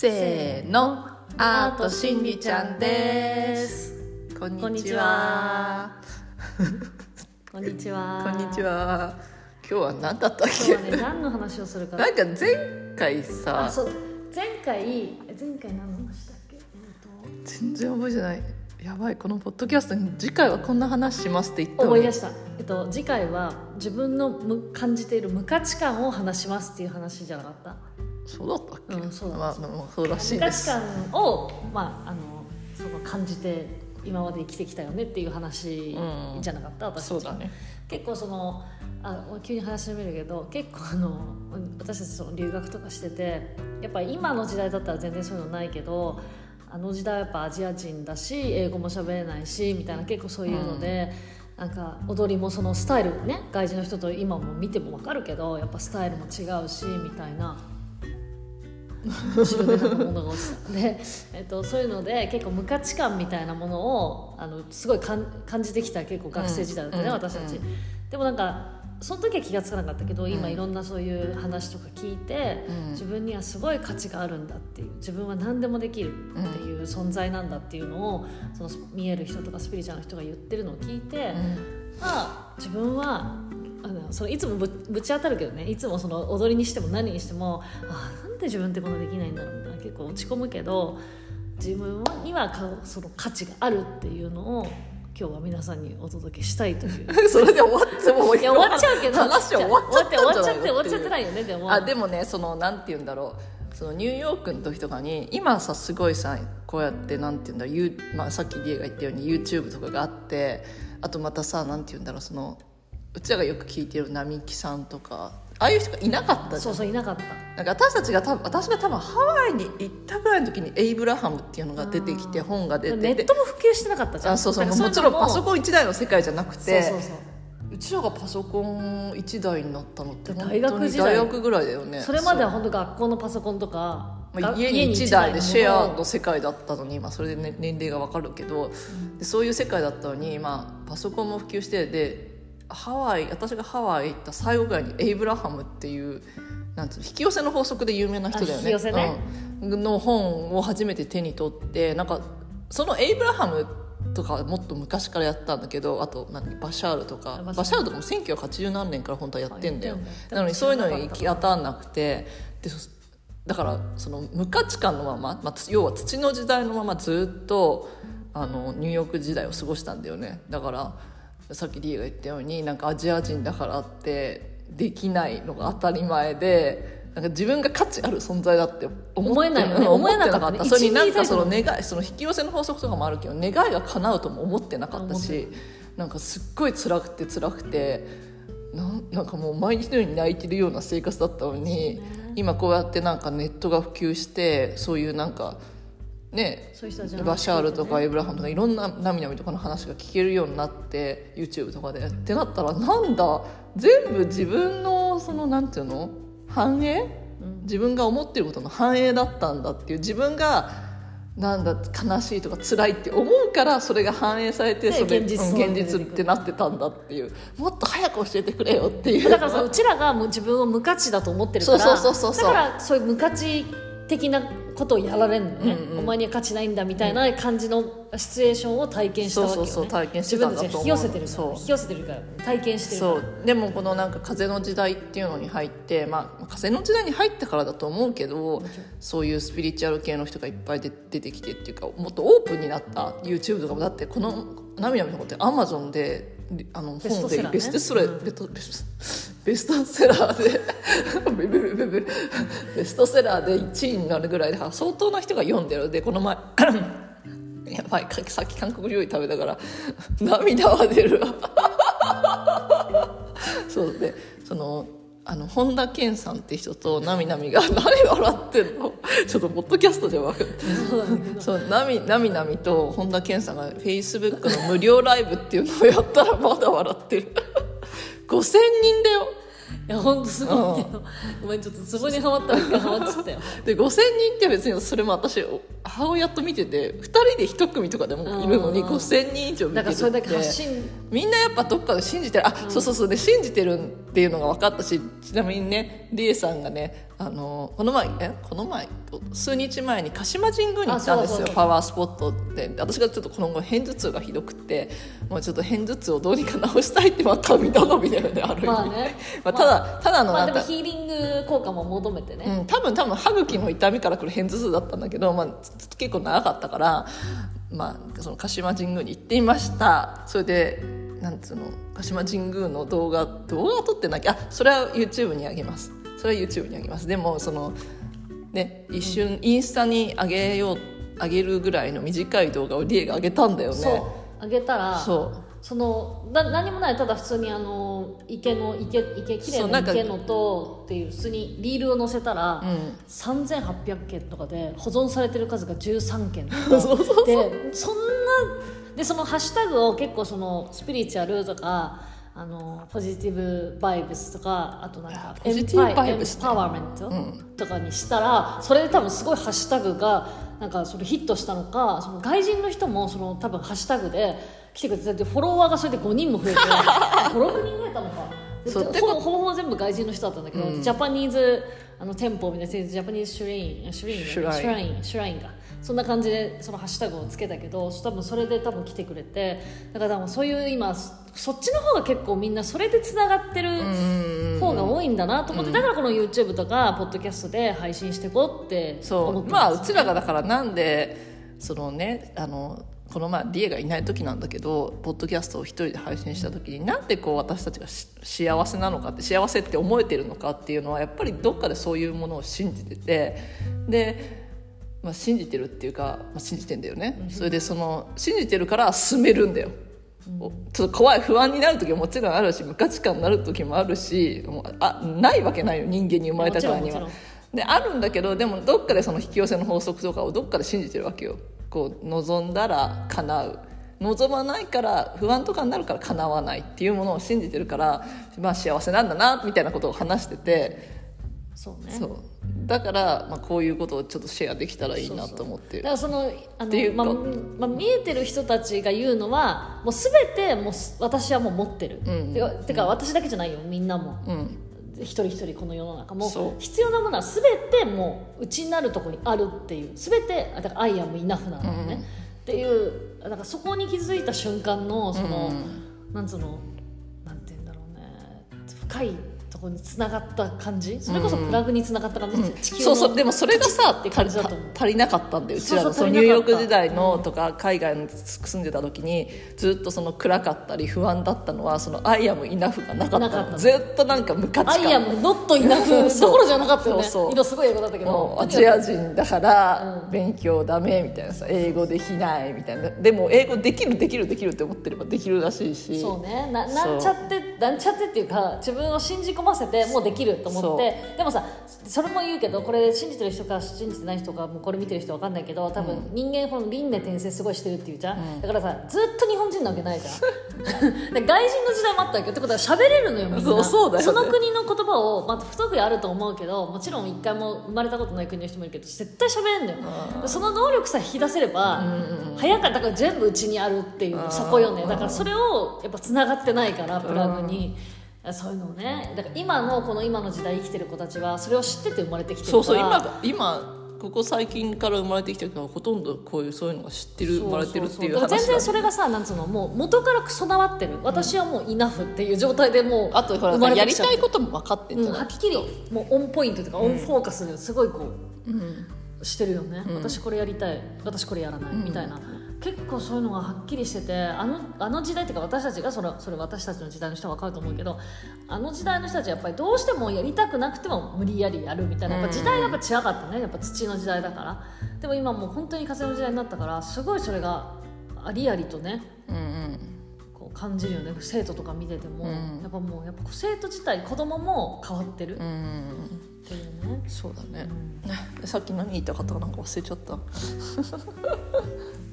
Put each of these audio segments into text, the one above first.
せーのアートしんりちゃんですこんにちは こんにちは。こんにち。は今日は何だったっ今日けはね、何の話をするか。なんか前回あ、さ。前回、え前回何の話だっけ？えっ全然覚えてないやばいこのポッドキャストに次回はこんな話しますって言った思い出した。えっと、次回は自分のむ感じている無価値観を話しますっていう話じゃなかった？そうだったっけ、うんそうだまあ、まあそうらしい無価値です観を、まあ、あの、その感じて。今まで生きてきたよねっていう話うんじゃなかった、私たち。ね。結構そのあ急に話しめるけど結構あの私たちその留学とかしててやっぱり今の時代だったら全然そういうのないけどあの時代はやっぱアジア人だし英語も喋れないしみたいな結構そういうので、なんか踊りもそのスタイルね外人の人と今も見ても分かるけどやっぱスタイルも違うしみたいな。後ろでなんか物が落ちた。で、えっと、そういうので結構無価値観みたいなものをあのすごいかん感じてきた結構学生時代だったね、うん私たち、うでもなんかその時は気が付かなかったけど今うん。いろんなそういう話とか聞いて、うん。自分にはすごい価値があるんだっていう自分は何でもできるっていう存在なんだっていうのをその見える人とかスピリチュアルの人が言ってるのを聞いて、まあ自分はあのそのいつもぶぶち当たるけどねいつもその踊りにしても何にしてもあなんで自分ってこできないんだろうみたいな。結構落ち込むけど自分にはかその価値があるっていうのを今日は皆さんにお届けしたいという。それで終わってもういや終わっちゃうけど。話は終わっちゃったんじゃない終わっちゃって終わっちゃっていないよねでも。あでもねそのなんて言うんだろう。そのニューヨークの時とかに今さすごいさこうやってなんて言うんだろう、まあ、さっきリエが言ったように YouTube とかがあってあとまたさなんて言うんだろうそのうちらがよく聞いてる並木さんとかああいう人がいなかったじそゃうん。そういなかった。なんか私たちが多分私が多分ハワイに行ったぐらいの時にエイブラハムっていうのが出てきて本が出ててネットも普及してなかったじゃん。あそうそうもちろんパソンコン1台の世界じゃなくてそうそうそう。うちらがパソコン1台になったのって大学に時代。大学ぐらいだよね。それまでは本当学校のパソコンとか、がまあ、家に1一台でシェアのの世界だったのに、まあ、それで、ね、年齢が分かるけど、でそういう世界だったのに、まあ、パソコンも普及してでハワイ私がハワイ行った最後ぐらいにエイブラハムっていうなんつうの引き寄せの法則で有名な人だよね。ね。うん。の本を初めて手に取ってなんかそのエイブラハムとかはもっと昔からやったんだけどあと何バシャールとか。あバシャールとかも1980何年から本当はやってんだよなのにそういうのに行き当たんなくてでそだからその無価値観のまま、まあ、つ要は土の時代のままずっとあのニューヨーク時代を過ごしたんだよね。だからさっきリエが言ったようになんかアジア人だからってできないのが当たり前でなんか自分が価値ある存在だって思って思えないよね。うん思えなかった。ね。たそれになんかその願いその引き寄せの法則とかもあるけど願いが叶うとも思ってなかったしなんかすっごい辛くて辛くてなんなんかもう毎日のように泣いてるような生活だったのに、今こうやってなんかネットが普及してそういうなんかねそういうバシャールとかねエイブラハムとかいろんななみなみとかの話が聞けるようになって YouTube とかでってなったらなんだ全部自分のそのなんていうの反映？自分が思ってることの反映だったんだっていう自分がなんだ悲しいとか辛いって思うからそれが反映されてでそれ現実うん現実ってなってたんだっていう。もっと早く教えてくれよっていう。だからさうちらがもう自分を無価値だと思ってるからそうそうそうそう。だからそういう無価値的なことをやられるのね、うんうんお前には価値ないんだみたいな感じのシチュエーションを体験したわけよ、ね、そうそう体験して自たんだと引き寄せてるから。引き寄せてるから。体験してるそう。でもこのなんか風の時代っていうのに入って、まあ、風の時代に入ったからだと思うけどそういうスピリチュアル系の人がいっぱいで出てきてっていうかもっとオープンになった YouTube とかもだってこの「ナミナミの子」ってアマゾンであのベスト本でセラーね。ベストセラーベストセラーで ベストセラーで1位になるぐらいで相当な人が読んでる。でこの前 やばいさっき韓国料理食べたから涙は出る そうでそのあの本田健さんって人となみなみが何笑ってんの？ちょっとポッドキャストじゃ分かるそうなみなみなみと本田健さんがフェイスブックの無料ライブっていうのをやったらまだ笑ってる。5000人だよいや本当すごいけど。お前ちょっとツボにはまったら一回はまっちゃったよ。で5000人って別にそれも私母親と見てて2人で1組とかでもいるのにうん。5000人以上見てるって。だからそれだけ発信みんなやっぱどっかで信じてる。あ、そうそうそうで信じてるっていうのが分かったしちなみにねリエさんがねあのこの前えこの前数日前に鹿島神宮に行ったんですよパワースポットって私がちょっとこの後偏頭痛がひどくてもうちょっと偏頭痛をどうにか治したいってまた神頼みだよねある意味、まあね。まあただただのまあでもヒーリング効果も求めてね、うん、多分多分歯茎の痛みからくる偏頭痛だったんだけど、まあ、つ結構長かったから、まあ、その鹿島神宮に行ってみました。それでなんつうの鹿島神宮の動画動画撮ってなきゃあそれは YouTube にあげます。それは YouTube にあげます。でもそのね一瞬インスタに上げよう上げるぐらいの短い動画をリエが上げたんだよね。そう。あげたらそうそのだ何もないただ普通にあの池の池池きれいな池のとっていう普通にリールを載せたら、うん。3800件とかで保存されてる数が13件。と かそうそうそう。でそんなでそのハッシュタグを結構そのスピリチュアルとかあのポジティブバイブスとかあとなんかポジティブバイブスねエンパワーメント、とかにしたらそれで多分すごいハッシュタグがなんかそれヒットしたのかその外人の人もその多分ハッシュタグで来てくれててフォロワーがそれで5人も増えて 56人増えたのか。ほぼほぼ全部外人の人だったんだけど、 Japanese あの temple みたいな Japanese shrine shrine shrine。shrine shrine が。そんな感じでそのハッシュタグをつけたけど多分それで多分来てくれてだから多分そういう今そそっちの方が結構みんなそれでつながってる方が多いんだなと思って、だからこの YouTube とかポッドキャストで配信していこうって思ってまあうちらがだからなんでそのねあのこの前リエがいない時なんだけどポッドキャストを一人で配信した時になんでこう私たちがし幸せなのかって幸せって思えてるのかっていうのはやっぱりどっかでそういうものを信じててで、まあ、信じてるっていうか、まあ、信じてんだよね、それでその信じてるから進めるんだよ。おちょっと怖い不安になる時ももちろんあるし無価値観になる時もあるしもうあないわけないよ人間に生まれたからには。であるんだけどでもどっかでその引き寄せの法則とかをどっかで信じてるわけよこう望んだら叶う。望まないから不安とかになるから叶わないっていうものを信じてるから、まあ、幸せなんだなみたいなことを話してて。そうね。そう。だから、まあ、こういうことをちょっとシェアできたらいいなと思ってだからそのあっていうかの、まあまあ、見えてる人たちが言うのはもう全てもうす私はもう持ってる、うん。てかてか私だけじゃないよみんなも。うん一人一人この世の中も必要なものは全てもう内になるところにあるっていう。全てあだから「アイアムイナフ」なんだよね、っていうだからそこに気づいた瞬間のその、なんつうのなんて言うんだろうね。深いところにつながった感じ？それこそプラグにつながった感じ、地球のそうそう。でもそれがさって感じだと足りなかったんだようちらのそうそうそのニューヨーク時代のとか海外に住んでた時にずっとその暗かったり不安だったのはその「アイアムイナフ」がなかったなかったのずっとなんか無価ア値観イアムノットイナフどころじゃなかったよねそうそう今すごい英語だったけもどうアジア人だから勉強ダメみたいなさ英語できないみたいなでも英語できるできるできるって思ってればできるらしいしそうねななんちゃってなんちゃってっていうか自分を信じ込ませてもうできると思ってでもさそれも言うけどこれ信じてる人か信じてない人かもうこれ見てる人わかんないけど多分人間この輪廻転生すごいしてるっていうじゃん、だからさずっと日本人なわけないじゃん。で外人の時代もあったわけよ。ってことは喋れるのよみんな。そうそうだよね。の国の言葉を、まあ、不得意あると思うけどもちろん一回も生まれたことない国の人もいるけど絶対喋れんのよ。その能力さえ引き出せれば、早かったから全部うちにあるっていうそこよね。だからそれをやっぱつながってないからプラグに。そういうのをね。だから今のこの今の時代生きてる子たちはそれを知ってて生まれてきてるから。そうそう今が今ここ最近から生まれてきた人はほとんどこういうそういうのが知ってる生まれてるっていう話だ。全然それがさなんつうのもう元から備わってる。私はもうイナフっていう状態でもうあとほら生まれやりたいことも分かってんうん、じゃない、はっきりもうオンポイントとか、オンフォーカスですごいこう、してるよね、私これやりたい。私これやらない、みたいな結構そういうのがはっきりしててあのあの時代っていうか私たちがそれそれ私たちの時代の人は分かると思うけどあの時代の人たちはやっぱりどうしてもやりたくなくても無理やりやるみたいなやっぱ時代がやっぱ違かったね。やっぱ土の時代だから。でも今もう本当に風の時代になったからすごいそれがありありとねうんうん。こう感じるよね。生徒とか見てても、やっぱもうやっぱ生徒自体子供も変わってる。っうんていうね、そうだね、さっき何言いたかったかなんか忘れちゃった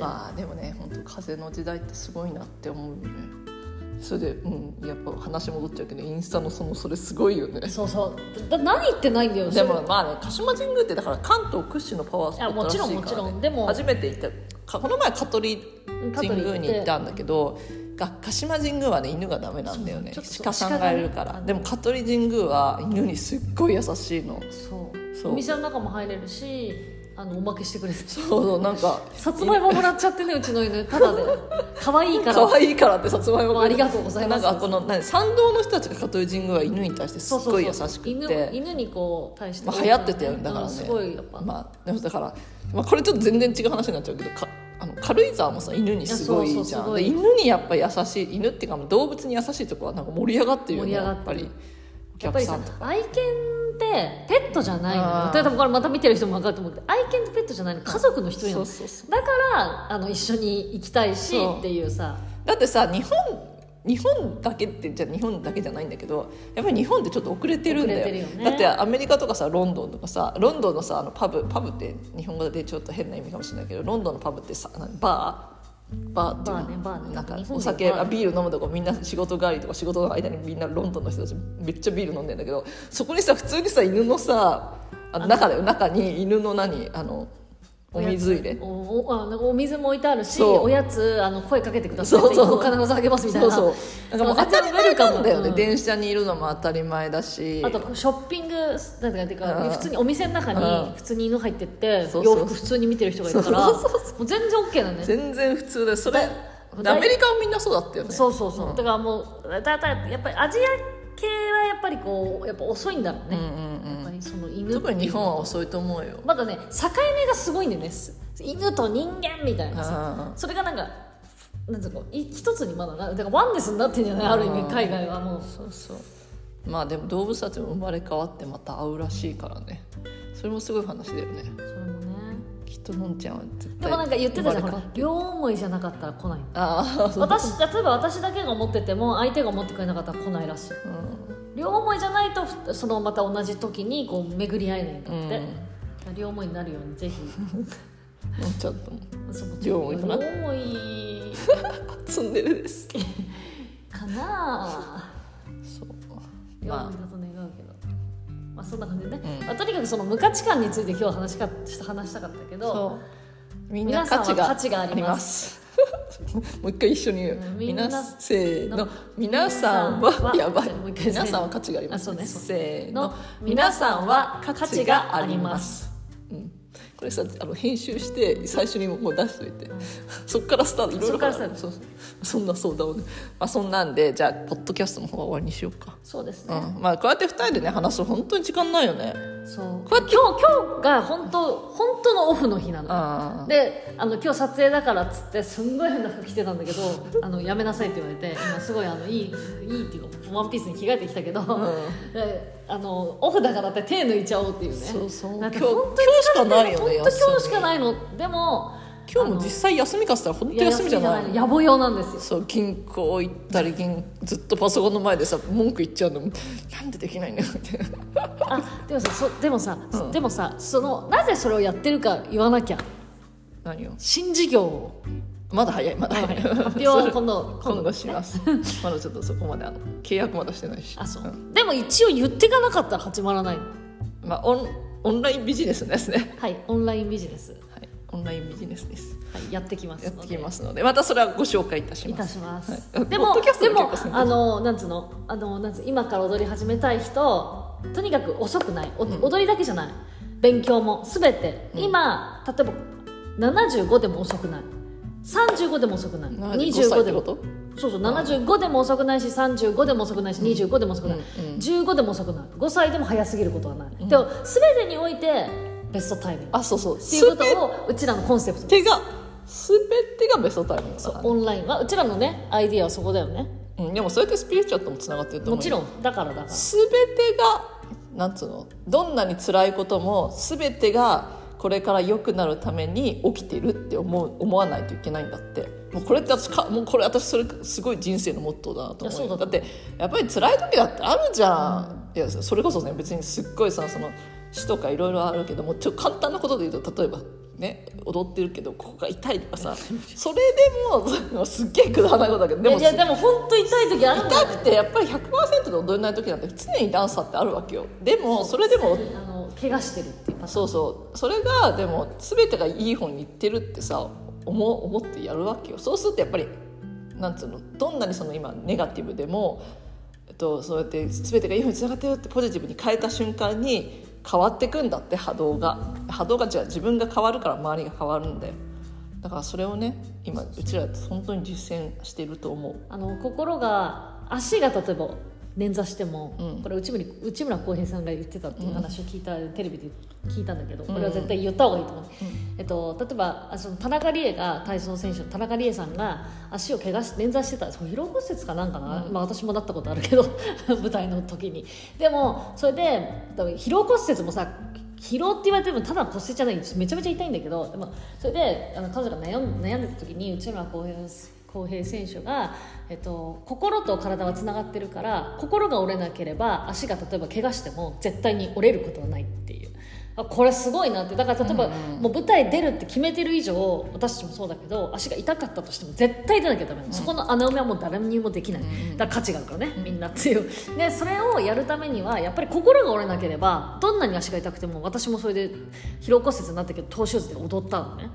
まあでもね本当風の時代ってすごいなって思うよね。それでうんやっぱ話戻っちゃうけどインスタのそのそれすごいよね。そうそう。だ何言ってないんだよ。でもまあね鹿島神宮ってだから関東屈指のパワースポットらしいから、ね、もちろんもちろん。でも初めて行ったかこの前香取神宮に行ったんだけどが鹿島神宮はね犬がダメなんだよね。鹿さんがいるから。ね。でも香取神宮は犬にすっごい優しいの。そう。そう。お店の中も入れるしあのおまけしてくれてそうそうなんかさつまいももらっちゃってね うちの犬。ただで。可愛いから。可愛いからってさつまいも。ありがとうございます。なんかこの何参道の人たちが香取神宮は犬に対してすっごい優しくて。犬犬にこう対して、まあ、流行ってたよねだからね、うんすごいやっぱ、まあでもだから、まあ、これちょっと全然違う話になっちゃうけどかあの軽井沢もさ犬にすごいじゃん。犬にやっぱ優しい犬っていうか動物に優しいとこはなんか盛り上がってるよねやっぱりおやっ客ぱり。ささんとか。愛犬ってペットじゃないのよ。あー。例えばこれまた見てる人も分かると思うけど愛犬ってペットじゃないの。家族の一人なの。だからあの一緒に行きたいしっていうさ。だってさ日本日本だけってじゃあ日本だけじゃないんだけどやっぱり日本ってちょっと遅れてるんだよ。ね。だってアメリカとかさロンドンとかさロンドンのさあのパブパブって日本語でちょっと変な意味かもしれないけどロンドンのパブってさ何バーバーっていう。のバーねバーね。なんかお酒あビール飲むとこみんな仕事帰りとか仕事の間にみんなロンドンの人たちめっちゃビール飲んでんだけどそこにさ普通にさ犬のさあの中で中に犬の何あのお水入れ。おおあなんかお水も置いてあるしおやつあの声かけてください。ってそう。そう必ずあげますみたいなそうそう。なんかもう当たり前なんだよね、うん。電車にいるのも当たり前だし。あとショッピングなんていうかうん。普通にお店の中うん。に普通に犬入ってって洋服普通に見てる人がいるからもう全然 OK だね。全然普通でそれアメリカはみんなそうだったよね。そうそうそう、ん。だからもうだだやっぱりアジア系はやっぱりこうやっぱ遅いんだろうね、うん犬特に日本は遅いと思うよ。まだね境目がすごいんだよね。す犬と人間みたいなさ。あそれがなんかなんつうの？い一つにまだなだからワンネスになってんじゃないある意味うん海外はもう。そうそう。まあでも動物たちも生まれ変わってまた会うらしいからね。それもすごい話だよね。それもね。きっとのんちゃんは絶対でもなんか言ってたじゃん両思いじゃなかったら来ない。ああ。私例えば私だけが思ってても相手が思ってくれなかったら来ないらしい。うん両思いじゃないとふそのまた同じ時にこう巡り合えないんだって、うん。両思いになるようにぜひ。ちゃんと。両思いかな？両思い。ツンデレです。かなそう。両思いまだと願うけど、まあそんな感じでね、うん。まあ、とにかくその無価値観について今日は話しか話したかったけど。みんな価値がありますもう一回一緒に言う、うんみん。な皆せーのの皆さんははやばい。皆さんは価値があります。ね。せーの。の皆さんは価値があります。うん、これさあの編集して最初にもう出しといて、そっからスタート。いろいろ。そそんな相談をね、まあ、そんなんでじゃあポッドキャストの方は終わりにしようか、そうですね、うん、まあこうやって二人でね話すと本当に時間ないよね。そう。こうやって今日今日が本当本当のオフの日なのあであの今日撮影だからっつってすんごい変な服着てたんだけど あのやめなさいって言われて今すごいあのいいいいっていうかワンピースに着替えてきたけど、であのオフだからって手抜いちゃおうっていうね。そうそう。今日本当に今日しかないよね本当今日しかないの。でも今日も実際休みかっつったら本当休みじゃない。いや野暮用なんですよ。そう銀行行ったり銀ずっとパソコンの前でさ文句言っちゃうの。なんでできないんだよみたいなあでもさそでもさ、うん。でもさそのなぜそれをやってるか言わなきゃ。何を？新事業を。まだ早いまだ早い。発表は今度今度。します。まだちょっとそこまであの契約まだしてないし。あそう、んでも一応言っていかなかったら始まらないの。まあオンオンラインビジネスですね。はいオンラインビジネス、ははいオンラインビジネスです。い、やってきますやってきますのでまたそれはご紹介いたしいたますします、はい。でもでもあのなんつうの？あのなんつう今から踊り始めたい人とにかく遅くない。お踊りだけじゃない。勉強も。全て、今例えば75でも遅くない。35でも遅くない。25歳25でも。そうそう。75でも遅くないし35でも遅くないし25でも遅くない、うんうん。15でも遅くない。5歳でも早すぎることはない、でも全てにおいてベストタイミングっあそうそう。ていうことをうちらのコンセプト。手が全てがベストタイミングだそうオンラインはうちらのねアイディアはそこだよね。うん、でもそれってスピリチュアルともつながってると思う。よもちろんだからだから。全てがなんつうの？どんなに辛いことも全てがこれから良くなるために起きてるって思う思わないといけないんだって。もうこれって私かもうこれ私それすごい人生のモットーだなと思うだだってやっぱり辛い時だってあるじゃん、いやそれこそね別にすっごいさその死とかいろいろあるけどもちょっと簡単なことで言うと例えばね踊ってるけどここが痛いとかさそれでもすっげえくだらないことだけどでもいやでも本当痛い時あるんだよ。痛くてやっぱり100%で踊れない時なんて常にダンサーってあるわけよ。でもそれでもあの怪我してるっていうそうそう。それがでも全てがいい方にいってるってさ思う思ってやるわけよ。そうするとやっぱりなんつうのどんなにその今ネガティブでも、えっと、そうやって全てがいいふうにつながってるってポジティブに変えた瞬間に変わっていくんだって波動が。波動が違う。自分が変わるから周りが変わるんだよ。だからそれをね今うちら本当に実践してると思う。あの心が足が例えば捻挫しても、うん。これ内村内村航平さんが言ってたっていう話を聞いた、テレビで聞いたんだけどこれは絶対言った方がいいと思う、えっと、例えばあその田中理恵が体操選手の田中理恵さんが足を怪我し捻挫してた疲労骨折かなんかな、まあ、私もなったことあるけど 舞台の時に。でもそれで疲労骨折もさ疲労って言われてもただ骨折じゃないめちゃめちゃ痛いんだけどでもそれであの彼女が悩ん悩んでた時に内村航平浩平選手が、えっと、心と体はつながってるから心が折れなければ足が例えば怪我しても絶対に折れることはないっていう。あこれすごいなって。だから例えば、もう舞台出るって決めてる以上私たちもそうだけど足が痛かったとしても絶対出なきゃダメなの、そこの穴埋めはもう誰にもできない、だから価値があるからねみんなっていう。でそれをやるためにはやっぱり心が折れなければどんなに足が痛くても私もそれで疲労骨折になったけどトーシューズで踊ったのね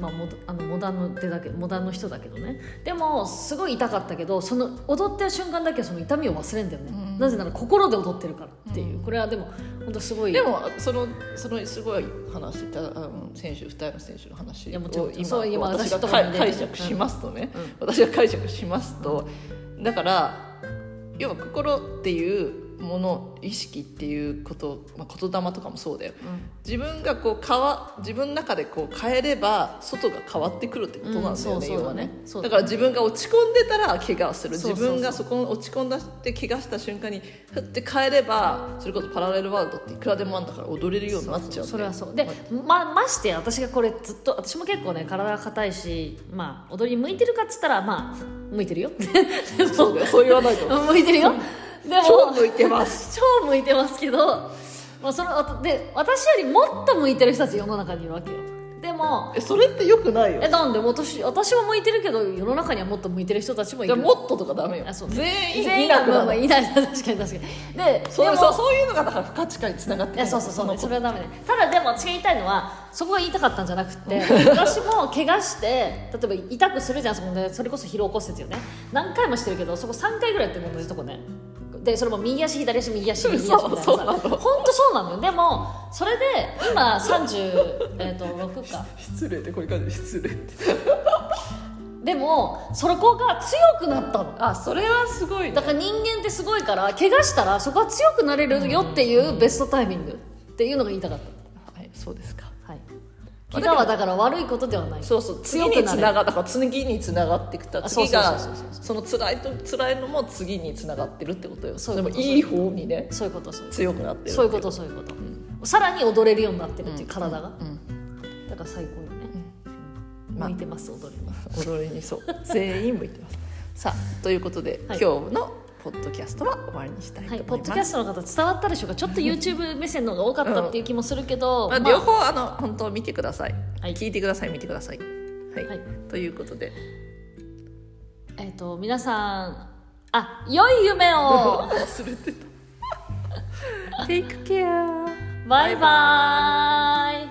まあ、モダあのモダンの手だけモダンの人だけどね。でもすごい痛かったけどその踊ってる瞬間だけはその痛みを忘れんだよね、なぜなら心で踊ってるからっていう、これはでも本当すごい。でもそのそのすごい話したあの選手2人の選手の話を今そう今私が解解釈しますとね、私が解釈しますと、だから要は心っていうもの意識っていうこと、まあ、言霊とかもそうだよ、自分がこう変わ自分の中でこう変えれば外が変わってくるってことなんだよね,、うん要はね。そうだから自分が落ち込んでたら怪我をする。自分がそこに落ち込んだって怪我した瞬間にふって変えればそれこそパラレルワールドっていくらでもあるんだから踊れるようになっちゃうそれはそう。でまましてや私がこれずっと私も結構ね体が硬いしまあ踊りに向いてるかっつったらまあ向いてる よ。そう言わないと。向いてるよでも超向いてます。超向いてますけど、まあ、そので私よりもっと向いてる人たち世の中にいるわけよ。でもえそれってよくないよ。えなんで私私は向いてるけど世の中にはもっと向いてる人たちもいる。じゃあもっととかダメよ。あそう。全員全員いなくなる。まあまあいない。確かに確かに。でそうでもそうそういうのがだから不価値観につながってそうそうそう、のそれはダメね。ただでも私が言いたいのはそこが言いたかったんじゃなくて 私も怪我して例えば痛くするじゃんそこでそれこそ疲労骨折よね。何回もしてるけどそこ3回ぐらいやってる同じとこねでそれも右足左足右足 右足みたいなさ。そうそうなの。本当そうなのよ。でもそれで今36、えー、と6か。失礼でこういう感じで失礼 でもそこが強くなったの。あそれはすごいね。だから人間ってすごいから怪我したらそこは強くなれるよっていうベストタイミングっていうのが言いたかった。はいそうですか。はい、怪我はだから悪いことではない。そうそう次につながだから次につながっていくたあそう次がその辛いと辛いのも次につながってるってことよ。そういうことでもいい方にねそういうこと強くなってるとそういうことそういうこと、さらに踊れるようになってるっていう体が、うん。だから最高よね、まあ。向いてます踊りに踊りにそう。全員向いてます。さあということで、はい。今日のポッドキャストは終わりにしたいとはい、思います、ポッドキャストの方伝わったでしょうか？ちょっと YouTube 目線の方が多かったっていう気もするけど、まあ、まあ両方あの本当見てください、はい。聞いてください見てください。はい、はい。ということで。えっ、と皆さんあ良い夢を。忘れてた。Take care バイバーイ